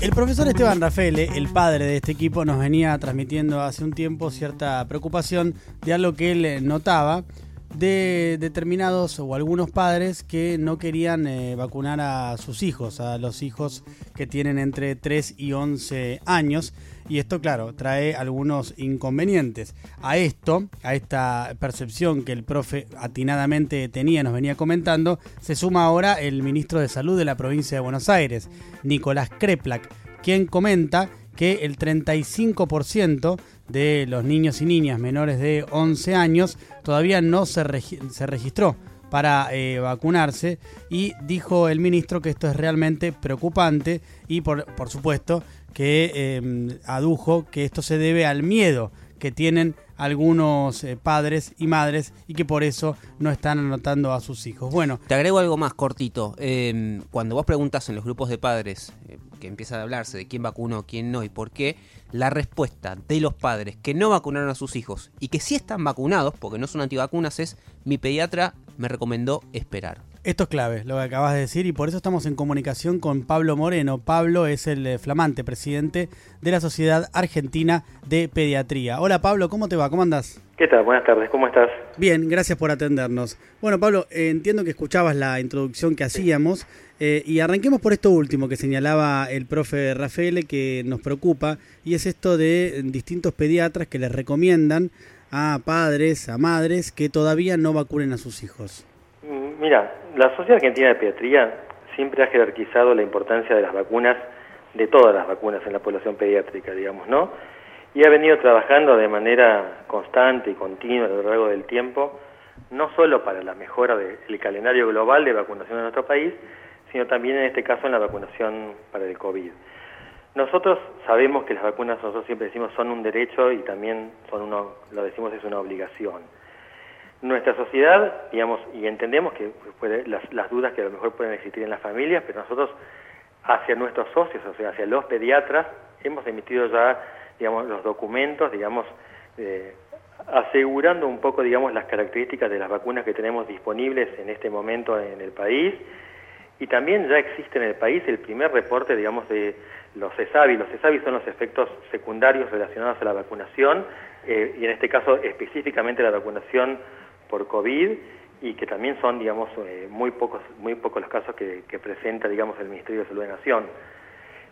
El profesor Esteban Rafele, el padre de este equipo, nos venía transmitiendo hace un tiempo cierta preocupación de algo que él eh, notaba de determinados o algunos padres que no querían eh, vacunar a sus hijos, a los hijos que tienen entre 3 y 11 años. Y esto, claro, trae algunos inconvenientes. A esto, a esta percepción que el profe atinadamente tenía, nos venía comentando, se suma ahora el ministro de Salud de la provincia de Buenos Aires, Nicolás Kreplak, quien comenta que el 35% de los niños y niñas menores de 11 años todavía no se, se registró para eh, vacunarse. Y dijo el ministro que esto es realmente preocupante y por, por supuesto que eh, adujo que esto se debe al miedo que tienen algunos eh, padres y madres y que por eso no están anotando a sus hijos. Bueno, te agrego algo más cortito. Em, cuando vos preguntas en los grupos de padres eh, que empieza a hablarse de quién vacunó, quién no y por qué, la respuesta de los padres que no vacunaron a sus hijos y que sí están vacunados, porque no son antivacunas, es mi pediatra me recomendó esperar. Esto es clave, lo que acabas de decir, y por eso estamos en comunicación con Pablo Moreno. Pablo es el eh, flamante presidente de la Sociedad Argentina de Pediatría. Hola Pablo, ¿cómo te va? ¿Cómo andas? ¿Qué tal? Buenas tardes, ¿cómo estás? Bien, gracias por atendernos. Bueno Pablo, eh, entiendo que escuchabas la introducción que hacíamos eh, y arranquemos por esto último que señalaba el profe Rafael que nos preocupa y es esto de distintos pediatras que les recomiendan a padres, a madres que todavía no vacunen a sus hijos. Mira, la Sociedad Argentina de Pediatría siempre ha jerarquizado la importancia de las vacunas, de todas las vacunas en la población pediátrica, digamos, ¿no? Y ha venido trabajando de manera constante y continua a lo largo del tiempo, no solo para la mejora del calendario global de vacunación en nuestro país, sino también en este caso en la vacunación para el COVID. Nosotros sabemos que las vacunas, nosotros siempre decimos, son un derecho y también son uno, lo decimos, es una obligación nuestra sociedad, digamos, y entendemos que puede, las, dudas que a lo mejor pueden existir en las familias, pero nosotros hacia nuestros socios, o sea, hacia los pediatras, hemos emitido ya, digamos, los documentos, digamos, eh, asegurando un poco, digamos, las características de las vacunas que tenemos disponibles en este momento en el país, y también ya existe en el país el primer reporte, digamos, de los CESAVI. Los CESAVI son los efectos secundarios relacionados a la vacunación, eh, y en este caso específicamente la vacunación por COVID y que también son, digamos, eh, muy pocos muy pocos los casos que, presenta, digamos, el Ministerio de Salud de Nación.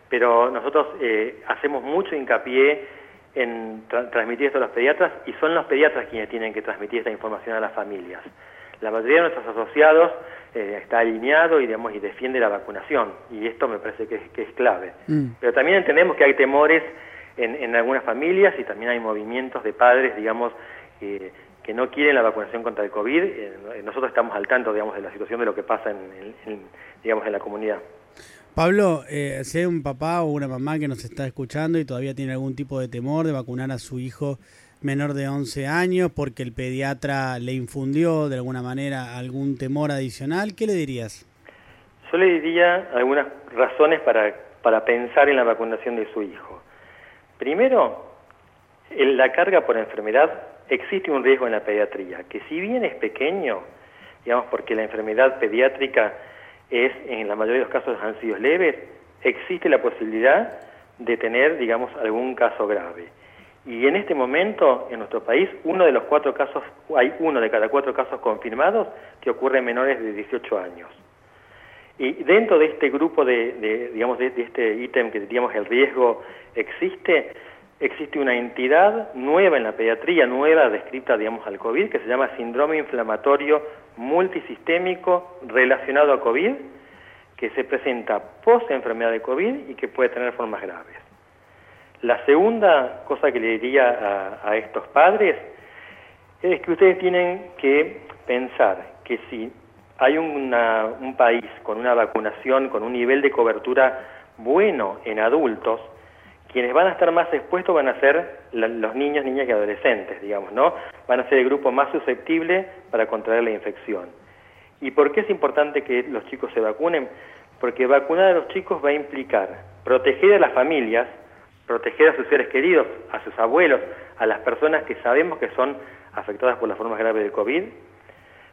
Pero nosotros eh, hacemos mucho hincapié en transmitir esto a los pediatras y son los pediatras quienes tienen que transmitir esta información a las familias. La mayoría de nuestros asociados eh, está alineado y, digamos, y defiende la vacunación y esto me parece que es, que es clave. Mm. Pero también entendemos que hay temores en, en, algunas familias y también hay movimientos de padres, digamos, eh, que no quieren la vacunación contra el COVID, eh, nosotros estamos al tanto, digamos, de la situación de lo que pasa en, digamos, en la comunidad. Pablo, eh, si hay un papá o una mamá que nos está escuchando y todavía tiene algún tipo de temor de vacunar a su hijo menor de 11 años porque el pediatra le infundió de alguna manera algún temor adicional, ¿qué le dirías? Yo le diría algunas razones para, para pensar en la vacunación de su hijo. Primero, la carga por enfermedad existe un riesgo en la pediatría, que si bien es pequeño, digamos, porque la enfermedad pediátrica es, en la mayoría de los casos han sido leves, existe la posibilidad de tener, digamos, algún caso grave. Y en este momento, en nuestro país, uno de los cuatro casos, hay uno de cada cuatro casos confirmados que ocurre en menores de 18 años. Y dentro de este grupo de, digamos, de, de este ítem que digamos el riesgo existe, existe una entidad nueva en la pediatría, nueva descrita, digamos, al COVID, que se llama síndrome inflamatorio multisistémico relacionado a COVID, que se presenta post-enfermedad de COVID y que puede tener formas graves. La segunda cosa que le diría a, estos padres es que ustedes tienen que pensar que si hay un país con una vacunación, con un nivel de cobertura bueno en adultos, quienes van a estar más expuestos van a ser los niños, niñas y adolescentes, digamos, ¿no? Van a ser el grupo más susceptible para contraer la infección. ¿Y por qué es importante que los chicos se vacunen? Porque vacunar a los chicos va a implicar proteger a las familias, proteger a sus seres queridos, a sus abuelos, a las personas que sabemos que son afectadas por las formas graves del COVID,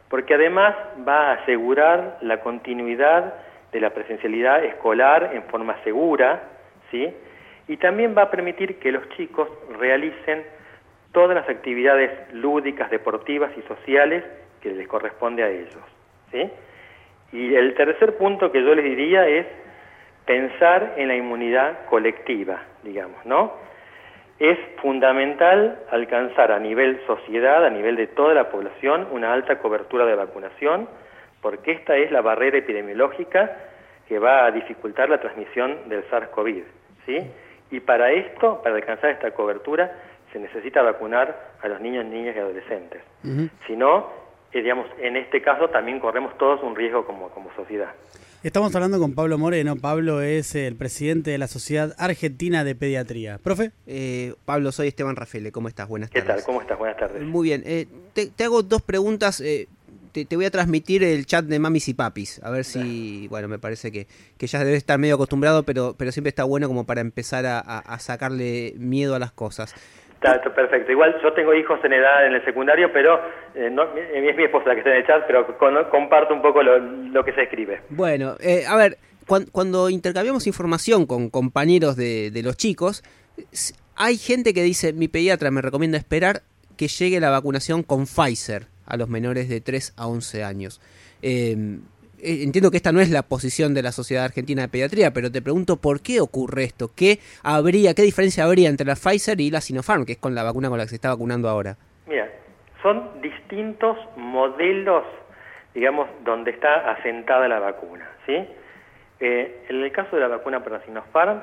porque además va a asegurar la continuidad de la presencialidad escolar en forma segura, ¿sí? Y también va a permitir que los chicos realicen todas las actividades lúdicas, deportivas y sociales que les corresponde a ellos, ¿sí? Y el tercer punto que yo les diría es pensar en la inmunidad colectiva, digamos, ¿no? Es fundamental alcanzar a nivel sociedad, a nivel de toda la población, una alta cobertura de vacunación, porque esta es la barrera epidemiológica que va a dificultar la transmisión del SARS-CoV, ¿sí? Y para esto, para alcanzar esta cobertura, se necesita vacunar a los niños, niñas y adolescentes. Si no, eh, digamos, en este caso también corremos todos un riesgo como, como sociedad. Estamos hablando con Pablo Moreno. Pablo es el presidente de la Sociedad Argentina de Pediatría. ¿Profe? Eh, Pablo, soy Esteban Rafael. ¿Cómo estás? Buenas ¿Qué tardes. tal? ¿Cómo estás? Buenas tardes. Muy bien. Eh, te, te hago dos preguntas. Eh, te, te voy a transmitir el chat de mamis y papis. A ver si, bueno, me parece que, que ya debes estar medio acostumbrado, pero, pero siempre está bueno como para empezar a, a- a sacarle miedo a las cosas. Está, perfecto. Igual yo tengo hijos en edad en el secundario, pero eh, no, es mi esposa la que está en el chat, pero con- comparto un poco lo, lo que se escribe. Bueno, eh, a ver, cuan- cuando intercambiamos información con compañeros de, de los chicos, hay gente que dice, mi pediatra me recomienda esperar que llegue la vacunación con Pfizer a los menores de 3 a 11 años. Eh, eh, entiendo que esta no es la posición de la Sociedad Argentina de Pediatría, pero te pregunto por qué ocurre esto, qué habría, qué diferencia habría entre la Pfizer y la Sinopharm, que es con la vacuna con la que se está vacunando ahora. Mira, son distintos modelos, digamos, donde está asentada la vacuna, ¿sí? Eh, en el caso de la vacuna para Sinopharm,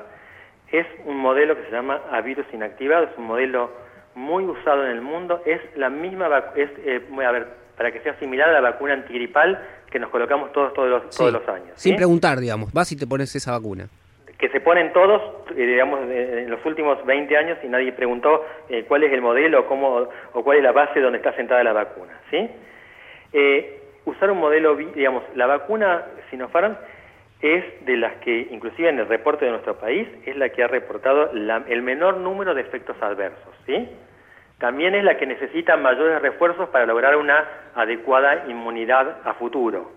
es un modelo que se llama a virus inactivado, es un modelo muy usado en el mundo, es la misma, es, eh, a ver, para que sea similar a la vacuna antigripal que nos colocamos todos, todos los, Sí, todos los años. Sin ¿sí? preguntar, digamos, vas y te pones esa vacuna. que se ponen todos, eh, digamos, eh, en los últimos 20 años y nadie preguntó eh, cuál es el modelo cómo, o cuál es la base donde está sentada la vacuna, ¿sí? Eh, usar un modelo, digamos, la vacuna Sinopharm es de las que, inclusive en el reporte de nuestro país, es la que ha reportado el menor número de efectos adversos, ¿sí? También es la que necesita mayores refuerzos para lograr una adecuada inmunidad a futuro.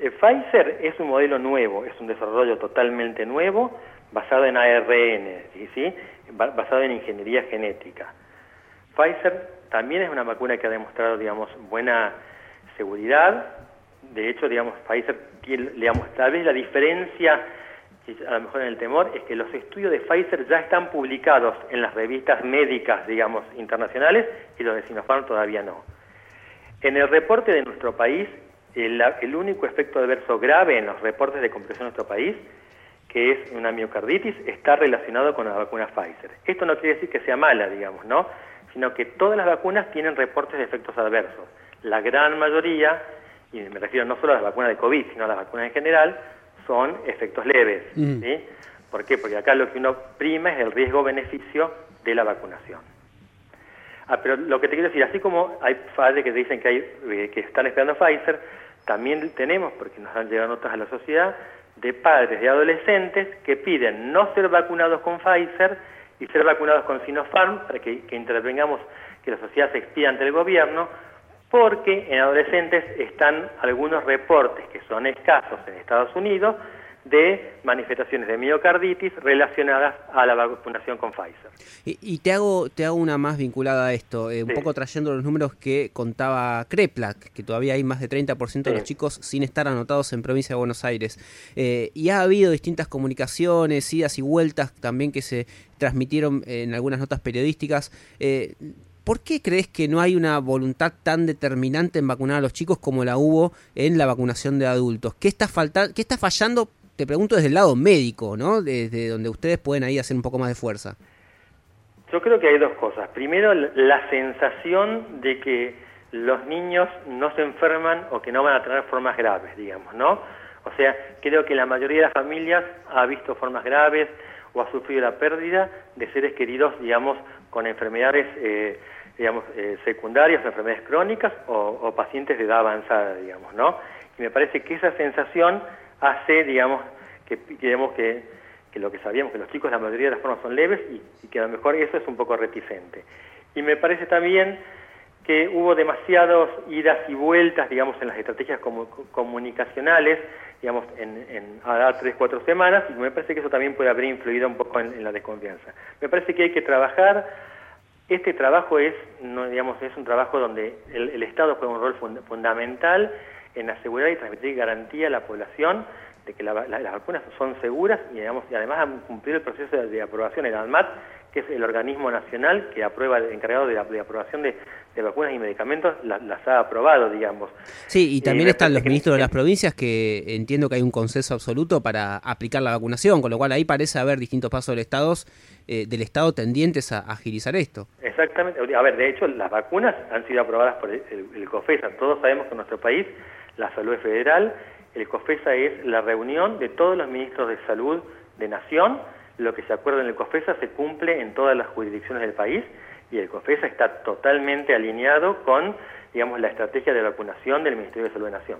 Eh, Pfizer es un modelo nuevo, es un desarrollo totalmente nuevo, basado en ARN, ¿sí? ¿sí? Ba- basado en ingeniería genética. Pfizer también es una vacuna que ha demostrado, digamos, buena seguridad. De hecho, digamos, Pfizer, tiene, digamos, tal vez la diferencia, y a lo mejor en el temor, es que los estudios de Pfizer ya están publicados en las revistas médicas, digamos, internacionales, y los de Sinopharm todavía no. En el reporte de nuestro país, el, el único efecto adverso grave en los reportes de compresión de nuestro país, que es una miocarditis, está relacionado con la vacuna Pfizer. Esto no quiere decir que sea mala, digamos, ¿no? Sino que todas las vacunas tienen reportes de efectos adversos. La gran mayoría, y me refiero no solo a las vacunas de COVID, sino a las vacunas en general, son efectos leves, Mm. ¿sí? ¿Por qué? Porque acá lo que uno prima es el riesgo-beneficio de la vacunación. Ah, pero lo que te quiero decir, así como hay padres que dicen que, hay, eh, que están esperando Pfizer, también tenemos, porque nos han llegado notas a la sociedad, de padres de adolescentes que piden no ser vacunados con Pfizer y ser vacunados con Sinopharm para que, que intervengamos, que la sociedad se expida ante el gobierno, porque en adolescentes están algunos reportes que son escasos en Estados Unidos de manifestaciones de miocarditis relacionadas a la vacunación con Pfizer. Y, y te hago te hago una más vinculada a esto, eh, un Sí. poco trayendo los números que contaba Kreplak, que todavía hay más de 30% de Sí. los chicos sin estar anotados en provincia de Buenos Aires. Eh, y ha habido distintas comunicaciones, idas y vueltas también que se transmitieron en algunas notas periodísticas. Eh, ¿Por qué crees que no hay una voluntad tan determinante en vacunar a los chicos como la hubo en la vacunación de adultos? ¿Qué está, falta qué está fallando? Te pregunto desde el lado médico, ¿no? Desde donde ustedes pueden ahí hacer un poco más de fuerza. Yo creo que hay dos cosas. Primero, la sensación de que los niños no se enferman o que no van a tener formas graves, digamos, ¿no? O sea, creo que la mayoría de las familias ha visto formas graves o ha sufrido la pérdida de seres queridos, digamos, con enfermedades, eh, digamos, eh, secundarias, enfermedades crónicas o, pacientes de edad avanzada, digamos, ¿no? Y me parece que esa sensación hace, digamos, que, digamos que, que lo que sabíamos, que los chicos la mayoría de las formas son leves y, que a lo mejor eso es un poco reticente. Y me parece también que hubo demasiadas idas y vueltas, digamos, en las estrategias comu- comunicacionales digamos, en, a tres, cuatro semanas, y me parece que eso también puede haber influido un poco en, la desconfianza. Me parece que hay que trabajar, este trabajo es, no, digamos, es un trabajo donde el, Estado juega un rol fundamental en asegurar y transmitir garantía a la población de que las vacunas son seguras y, además han cumplido el proceso de, aprobación. El ANMAT, que es el organismo nacional que aprueba, encargado de, la, aprobación de, vacunas y medicamentos, las ha aprobado, digamos. Sí, y también están los ministros de las provincias que entiendo que hay un consenso absoluto para aplicar la vacunación, con lo cual ahí parece haber distintos pasos del Estado, eh, del Estado tendientes a agilizar esto. Exactamente. A ver, de hecho, las vacunas han sido aprobadas por el, el COFESA. Todos sabemos que en nuestro país la salud es federal el COFESA es la reunión de todos los ministros de salud de nación, lo que se acuerda en el COFESA se cumple en todas las jurisdicciones del país y el COFESA está totalmente alineado con, digamos, la estrategia de vacunación del Ministerio de Salud de Nación.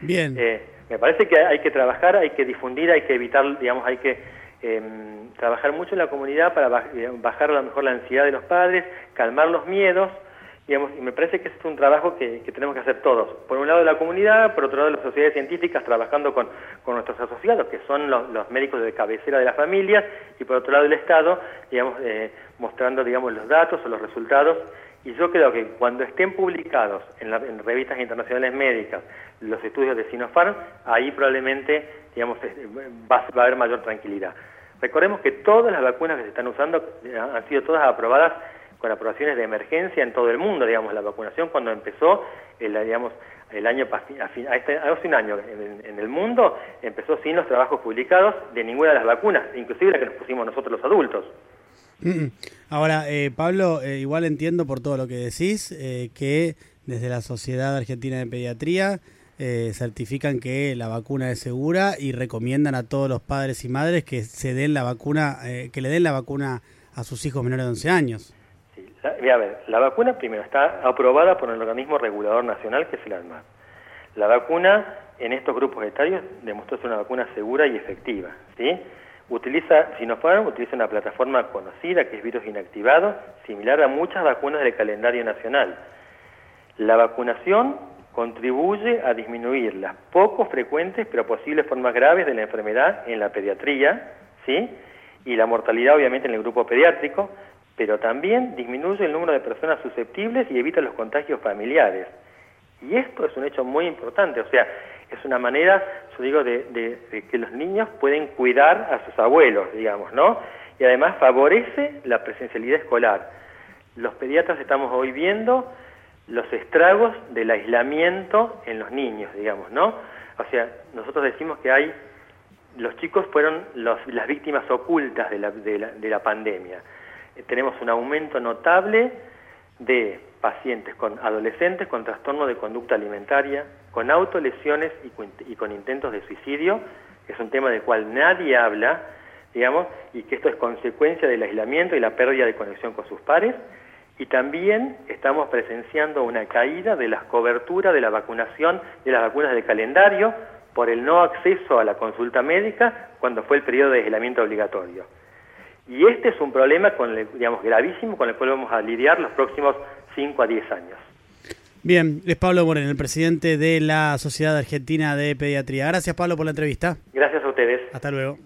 Bien. Eh, me parece que hay que trabajar, hay que difundir, hay que evitar, digamos, hay que em, trabajar mucho en la comunidad para bajar a lo mejor la ansiedad de los padres, calmar los miedos, y me parece que es un trabajo que, tenemos que hacer todos. Por un lado la comunidad, por otro lado las sociedades científicas trabajando con, nuestros asociados, que son los, médicos de cabecera de las familias, y por otro lado el Estado, digamos, eh, mostrando digamos, los datos o los resultados. Y yo creo que cuando estén publicados en, revistas internacionales médicas los estudios de Sinopharm, ahí probablemente digamos, va, va a haber mayor tranquilidad. Recordemos que todas las vacunas que se están usando eh, han sido todas aprobadas con aprobaciones de emergencia en todo el mundo, digamos, la vacunación cuando empezó, el, digamos, el año este, hace un año en, el mundo empezó sin los trabajos publicados de ninguna de las vacunas, inclusive la que nos pusimos nosotros los adultos. Mm, mm. Ahora, eh, Pablo, eh, igual entiendo por todo lo que decís eh, que desde la Sociedad Argentina de Pediatría certifican que la vacuna es segura y recomiendan a todos los padres y madres que se den la vacuna, que le den la vacuna a sus hijos menores de 11 años. La, la vacuna primero está aprobada por el organismo regulador nacional que es el ANMAT. La vacuna en estos grupos etarios demostró ser una vacuna segura y efectiva. ¿sí? Utiliza, Sinopharm utiliza una plataforma conocida que es virus inactivado, similar a muchas vacunas del calendario nacional. La vacunación contribuye a disminuir las poco frecuentes pero posibles formas graves de la enfermedad en la pediatría, ¿sí? y la mortalidad obviamente en el grupo pediátrico, pero también disminuye el número de personas susceptibles y evita los contagios familiares. Y esto es un hecho muy importante, o sea, es una manera, yo digo, de, que los niños pueden cuidar a sus abuelos, digamos, ¿no? Y además favorece la presencialidad escolar. Los pediatras estamos hoy viendo los estragos del aislamiento en los niños, digamos, ¿no? O sea, nosotros decimos que hay, los chicos fueron las víctimas ocultas de la, de la pandemia. Eh, tenemos un aumento notable de pacientes con adolescentes con trastorno de conducta alimentaria, con autolesiones y, con intentos de suicidio, que es un tema del cual nadie habla, digamos, y que esto es consecuencia del aislamiento y la pérdida de conexión con sus pares, y también estamos presenciando una caída de las coberturas de la vacunación de las vacunas del calendario por el no acceso a la consulta médica cuando fue el periodo de aislamiento obligatorio. Y este es un problema con digamos, gravísimo con el cual vamos a lidiar los próximos 5 a 10 años. Bien, es Pablo Moreno, el presidente de la Sociedad Argentina de Pediatría. Gracias Pablo por la entrevista. Gracias a ustedes. Hasta luego.